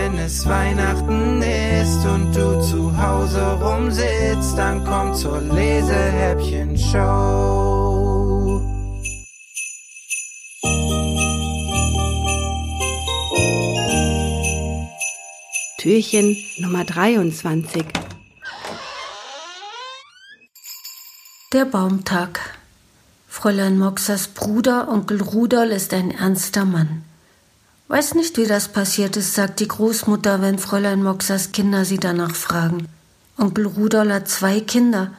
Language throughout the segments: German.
wenn es Weihnachten ist und du zu Hause rumsitzt, dann komm zur Lesehäppchen-Show. Türchen Nummer 23. Der Baumtag. Fräulein Moxers Bruder, Onkel Rudolf, ist ein ernster Mann. Weiß nicht, wie das passiert ist, sagt die Großmutter, wenn Fräulein Moxers Kinder sie danach fragen. Onkel Rudolf hat zwei Kinder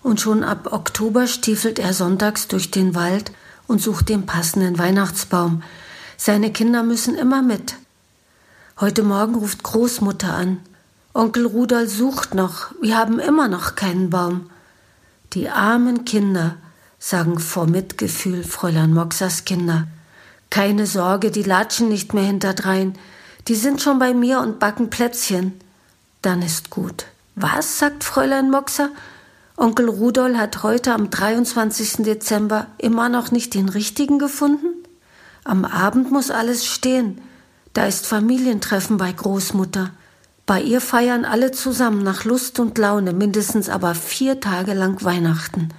und schon ab Oktober stiefelt er sonntags durch den Wald und sucht den passenden Weihnachtsbaum. Seine Kinder müssen immer mit. Heute Morgen ruft Großmutter an. Onkel Rudolf sucht noch. Wir haben immer noch keinen Baum. Die armen Kinder, sagen vor Mitgefühl Fräulein Moxers Kinder. Keine Sorge, die latschen nicht mehr hinterdrein. Die sind schon bei mir und backen Plätzchen. Dann ist gut. Was? sagt Fräulein Moxer. Onkel Rudolf hat heute am 23. Dezember immer noch nicht den richtigen gefunden? Am Abend muss alles stehen. Da ist Familientreffen bei Großmutter. Bei ihr feiern alle zusammen nach Lust und Laune mindestens aber vier Tage lang Weihnachten.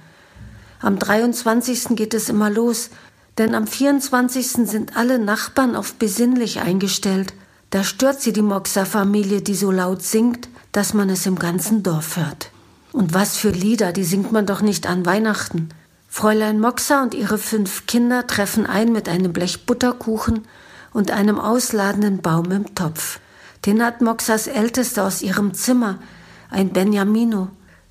Am 23. geht es immer los, denn am 24. sind alle Nachbarn auf besinnlich eingestellt. Da stört sie die Moxer-Familie, die so laut singt, dass man es im ganzen Dorf hört. Und was für Lieder, die singt man doch nicht an Weihnachten. Fräulein Moxer und ihre fünf Kinder treffen ein mit einem Blech Butterkuchen und einem ausladenden Baum im Topf. Den hat Moxers Älteste aus ihrem Zimmer, ein Benjamino.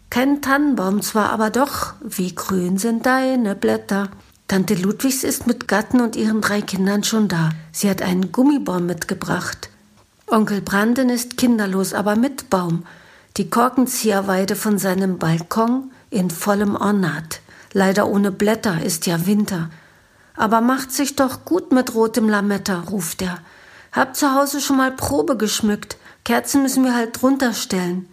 Kein Tannenbaum zwar, aber doch, wie grün sind deine Blätter. Tante Ludwigs ist mit Gatten und ihren drei Kindern schon da. Sie hat einen Gummibaum mitgebracht. Onkel Branden ist kinderlos, aber mit Baum. Die Korkenzieherweide von seinem Balkon in vollem Ornat. Leider ohne Blätter, ist ja Winter. Aber macht sich doch gut mit rotem Lametta, ruft er. Hab zu Hause schon mal Probe geschmückt. Kerzen müssen wir halt drunter stellen.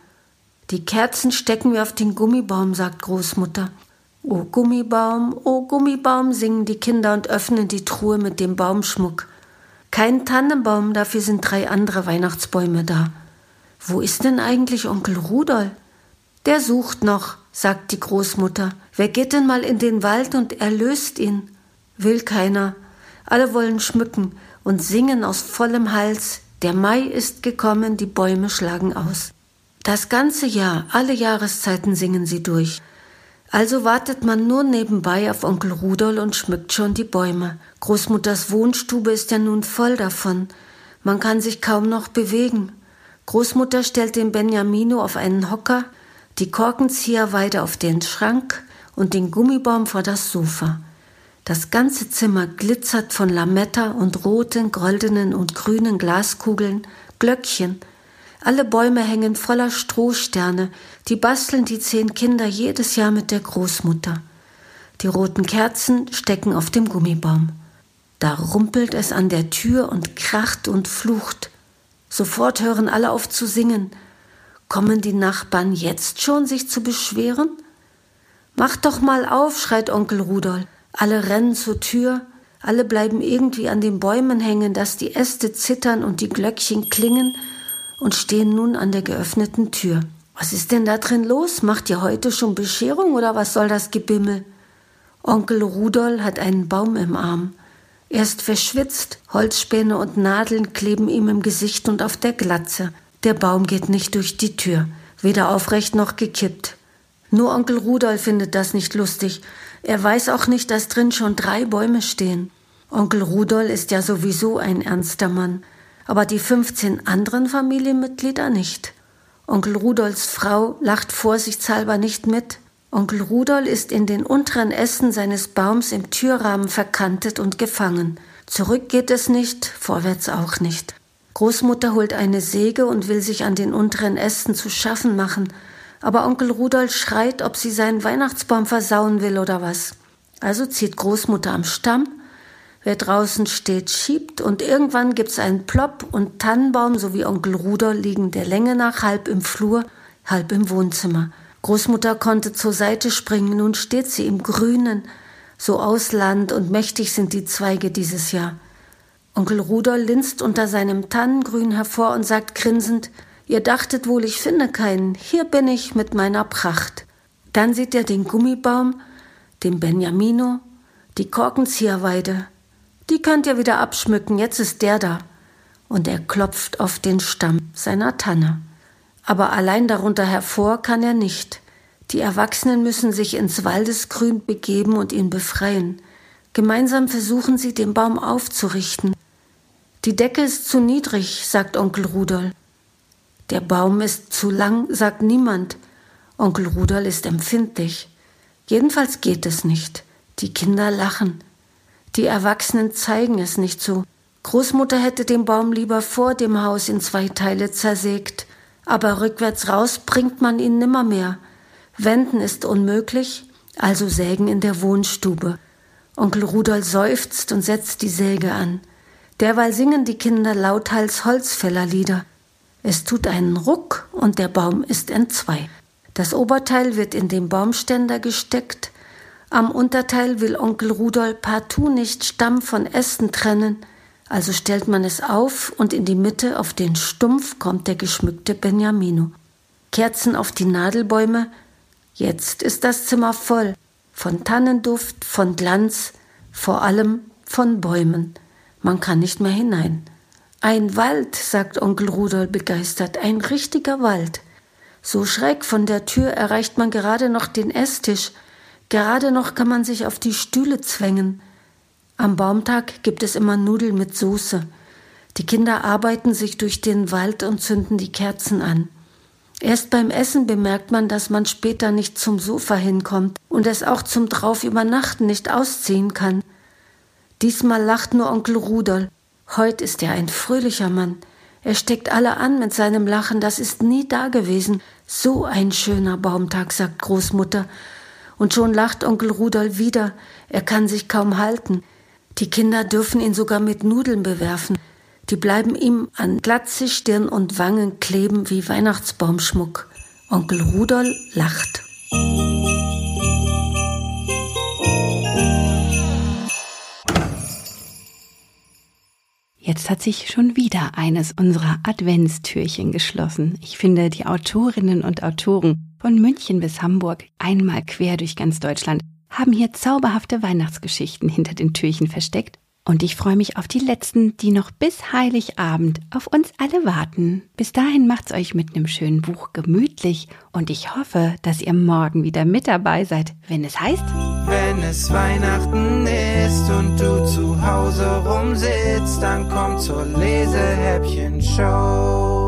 Die Kerzen stecken wir auf den Gummibaum, sagt Großmutter. O Gummibaum, o Gummibaum, singen die Kinder und öffnen die Truhe mit dem Baumschmuck. Kein Tannenbaum, dafür sind drei andere Weihnachtsbäume da. Wo ist denn eigentlich Onkel Rudolf? Der sucht noch, sagt die Großmutter. Wer geht denn mal in den Wald und erlöst ihn? Will keiner. Alle wollen schmücken und singen aus vollem Hals. Der Mai ist gekommen, die Bäume schlagen aus. Das ganze Jahr, alle Jahreszeiten singen sie durch. Also wartet man nur nebenbei auf Onkel Rudolf und schmückt schon die Bäume. Großmutters Wohnstube ist ja nun voll davon. Man kann sich kaum noch bewegen. Großmutter stellt den Benjamino auf einen Hocker, die Korkenzieherweide auf den Schrank und den Gummibaum vor das Sofa. Das ganze Zimmer glitzert von Lametta und roten, goldenen und grünen Glaskugeln, Glöckchen, alle Bäume hängen voller Strohsterne, die basteln die zehn Kinder jedes Jahr mit der Großmutter. Die roten Kerzen stecken auf dem Gummibaum. Da rumpelt es an der Tür und kracht und flucht. Sofort hören alle auf zu singen. Kommen die Nachbarn jetzt schon, sich zu beschweren? Mach doch mal auf, schreit Onkel Rudolf. Alle rennen zur Tür, alle bleiben irgendwie an den Bäumen hängen, dass die Äste zittern und die Glöckchen klingen und stehen nun an der geöffneten Tür. Was ist denn da drin los? Macht ihr heute schon Bescherung oder was soll das Gebimmel? Onkel Rudolf hat einen Baum im Arm. Er ist verschwitzt, Holzspäne und Nadeln kleben ihm im Gesicht und auf der Glatze. Der Baum geht nicht durch die Tür, weder aufrecht noch gekippt. Nur Onkel Rudolf findet das nicht lustig. Er weiß auch nicht, dass drin schon drei Bäume stehen. Onkel Rudolf ist ja sowieso ein ernster Mann aber die 15 anderen Familienmitglieder nicht. Onkel Rudolfs Frau lacht vorsichtshalber nicht mit. Onkel Rudolf ist in den unteren Ästen seines Baums im Türrahmen verkantet und gefangen. Zurück geht es nicht, vorwärts auch nicht. Großmutter holt eine Säge und will sich an den unteren Ästen zu schaffen machen, aber Onkel Rudolf schreit, ob sie seinen Weihnachtsbaum versauen will oder was. Also zieht Großmutter am Stamm Wer draußen steht, schiebt und irgendwann gibt's einen Plopp und Tannenbaum sowie Onkel Ruder liegen der Länge nach halb im Flur, halb im Wohnzimmer. Großmutter konnte zur Seite springen, nun steht sie im Grünen. So ausladend und mächtig sind die Zweige dieses Jahr. Onkel Rudolf linst unter seinem Tannengrün hervor und sagt grinsend, Ihr dachtet wohl, ich finde keinen. Hier bin ich mit meiner Pracht. Dann sieht er den Gummibaum, den Benjamino, die Korkenzieherweide. Die könnt ihr wieder abschmücken, jetzt ist der da. Und er klopft auf den Stamm seiner Tanne. Aber allein darunter hervor kann er nicht. Die Erwachsenen müssen sich ins Waldesgrün begeben und ihn befreien. Gemeinsam versuchen sie, den Baum aufzurichten. Die Decke ist zu niedrig, sagt Onkel Rudolf. Der Baum ist zu lang, sagt niemand. Onkel Rudolf ist empfindlich. Jedenfalls geht es nicht. Die Kinder lachen. Die Erwachsenen zeigen es nicht so. Großmutter hätte den Baum lieber vor dem Haus in zwei Teile zersägt, aber rückwärts raus bringt man ihn nimmermehr. Wenden ist unmöglich, also sägen in der Wohnstube. Onkel Rudolf seufzt und setzt die Säge an. Derweil singen die Kinder lauthals Holzfällerlieder. Es tut einen Ruck und der Baum ist entzwei. Das Oberteil wird in den Baumständer gesteckt. Am Unterteil will Onkel Rudolf partout nicht Stamm von Ästen trennen, also stellt man es auf und in die Mitte auf den Stumpf kommt der geschmückte Benjamino. Kerzen auf die Nadelbäume. Jetzt ist das Zimmer voll. Von Tannenduft, von Glanz, vor allem von Bäumen. Man kann nicht mehr hinein. Ein Wald, sagt Onkel Rudolf begeistert, ein richtiger Wald. So schräg von der Tür erreicht man gerade noch den Esstisch, gerade noch kann man sich auf die Stühle zwängen. Am Baumtag gibt es immer Nudeln mit Soße. Die Kinder arbeiten sich durch den Wald und zünden die Kerzen an. Erst beim Essen bemerkt man, dass man später nicht zum Sofa hinkommt und es auch zum Draufübernachten nicht ausziehen kann. Diesmal lacht nur Onkel Rudolf Heut ist er ein fröhlicher Mann. Er steckt alle an mit seinem Lachen, das ist nie dagewesen. So ein schöner Baumtag, sagt Großmutter. Und schon lacht Onkel Rudolf wieder, er kann sich kaum halten. Die Kinder dürfen ihn sogar mit Nudeln bewerfen. Die bleiben ihm an Glatze, Stirn und Wangen kleben wie Weihnachtsbaumschmuck. Onkel Rudolf lacht. Jetzt hat sich schon wieder eines unserer Adventstürchen geschlossen. Ich finde, die Autorinnen und Autoren von München bis Hamburg, einmal quer durch ganz Deutschland, haben hier zauberhafte Weihnachtsgeschichten hinter den Türchen versteckt und ich freue mich auf die letzten, die noch bis Heiligabend auf uns alle warten. Bis dahin macht's euch mit einem schönen Buch gemütlich und ich hoffe, dass ihr morgen wieder mit dabei seid, wenn es heißt, wenn es Weihnachten ist und du zu Hause rumsitzt, dann komm zur Lesehäppchen-Show.